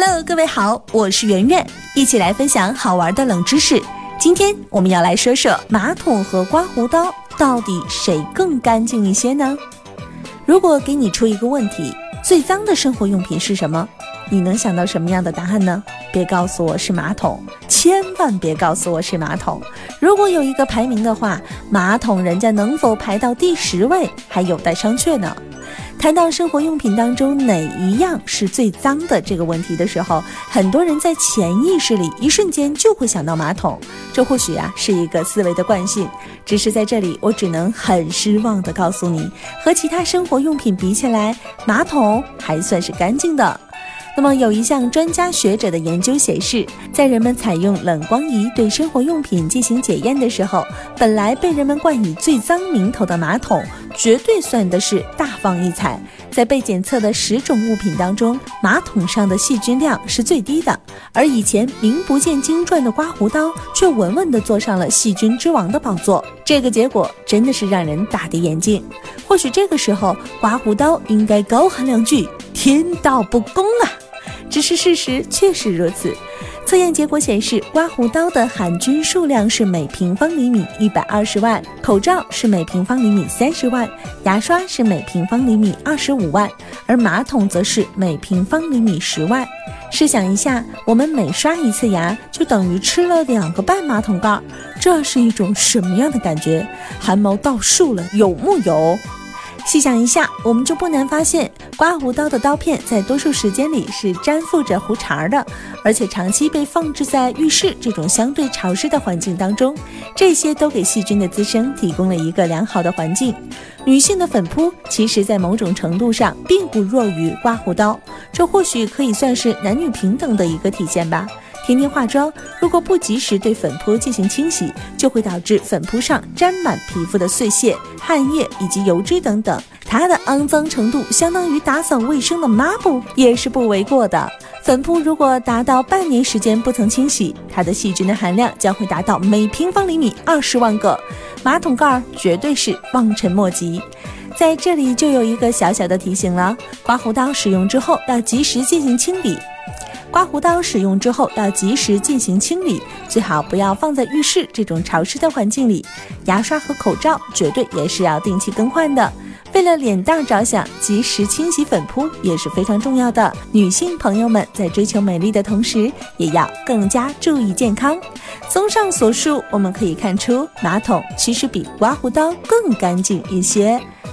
Hello，各位好，我是圆圆，一起来分享好玩的冷知识。今天我们要来说说马桶和刮胡刀到底谁更干净一些呢？如果给你出一个问题，最脏的生活用品是什么？你能想到什么样的答案呢？别告诉我是马桶，千万别告诉我是马桶。如果有一个排名的话，马桶人家能否排到第十位，还有待商榷呢。谈到生活用品当中哪一样是最脏的这个问题的时候，很多人在潜意识里一瞬间就会想到马桶。这或许啊是一个思维的惯性，只是在这里我只能很失望的告诉你，和其他生活用品比起来，马桶还算是干净的。那么有一项专家学者的研究显示，在人们采用冷光仪对生活用品进行检验的时候，本来被人们冠以最脏名头的马桶，绝对算的是大放异彩。在被检测的十种物品当中，马桶上的细菌量是最低的，而以前名不见经传的刮胡刀，却稳稳地坐上了细菌之王的宝座。这个结果真的是让人大跌眼镜。或许这个时候，刮胡刀应该高喊两句：“天道不公啊！”只是事实确实如此。测验结果显示，刮胡刀的含菌数量是每平方厘米一百二十万，口罩是每平方厘米三十万，牙刷是每平方厘米二十五万，而马桶则是每平方厘米十万。试想一下，我们每刷一次牙，就等于吃了两个半马桶盖，这是一种什么样的感觉？汗毛倒竖了，有木有？细想一下，我们就不难发现，刮胡刀的刀片在多数时间里是粘附着胡茬的，而且长期被放置在浴室这种相对潮湿的环境当中，这些都给细菌的滋生提供了一个良好的环境。女性的粉扑，其实在某种程度上并不弱于刮胡刀，这或许可以算是男女平等的一个体现吧。天天化妆，如果不及时对粉扑进行清洗，就会导致粉扑上沾满皮肤的碎屑、汗液以及油脂等等。它的肮脏程度相当于打扫卫生的抹布，也是不为过的。粉扑如果达到半年时间不曾清洗，它的细菌的含量将会达到每平方厘米二十万个。马桶盖绝对是望尘莫及。在这里就有一个小小的提醒了：刮胡刀使用之后要及时进行清理。刮胡刀使用之后要及时进行清理，最好不要放在浴室这种潮湿的环境里。牙刷和口罩绝对也是要定期更换的。为了脸蛋着想，及时清洗粉扑也是非常重要的。女性朋友们在追求美丽的同时，也要更加注意健康。综上所述，我们可以看出，马桶其实比刮胡刀更干净一些。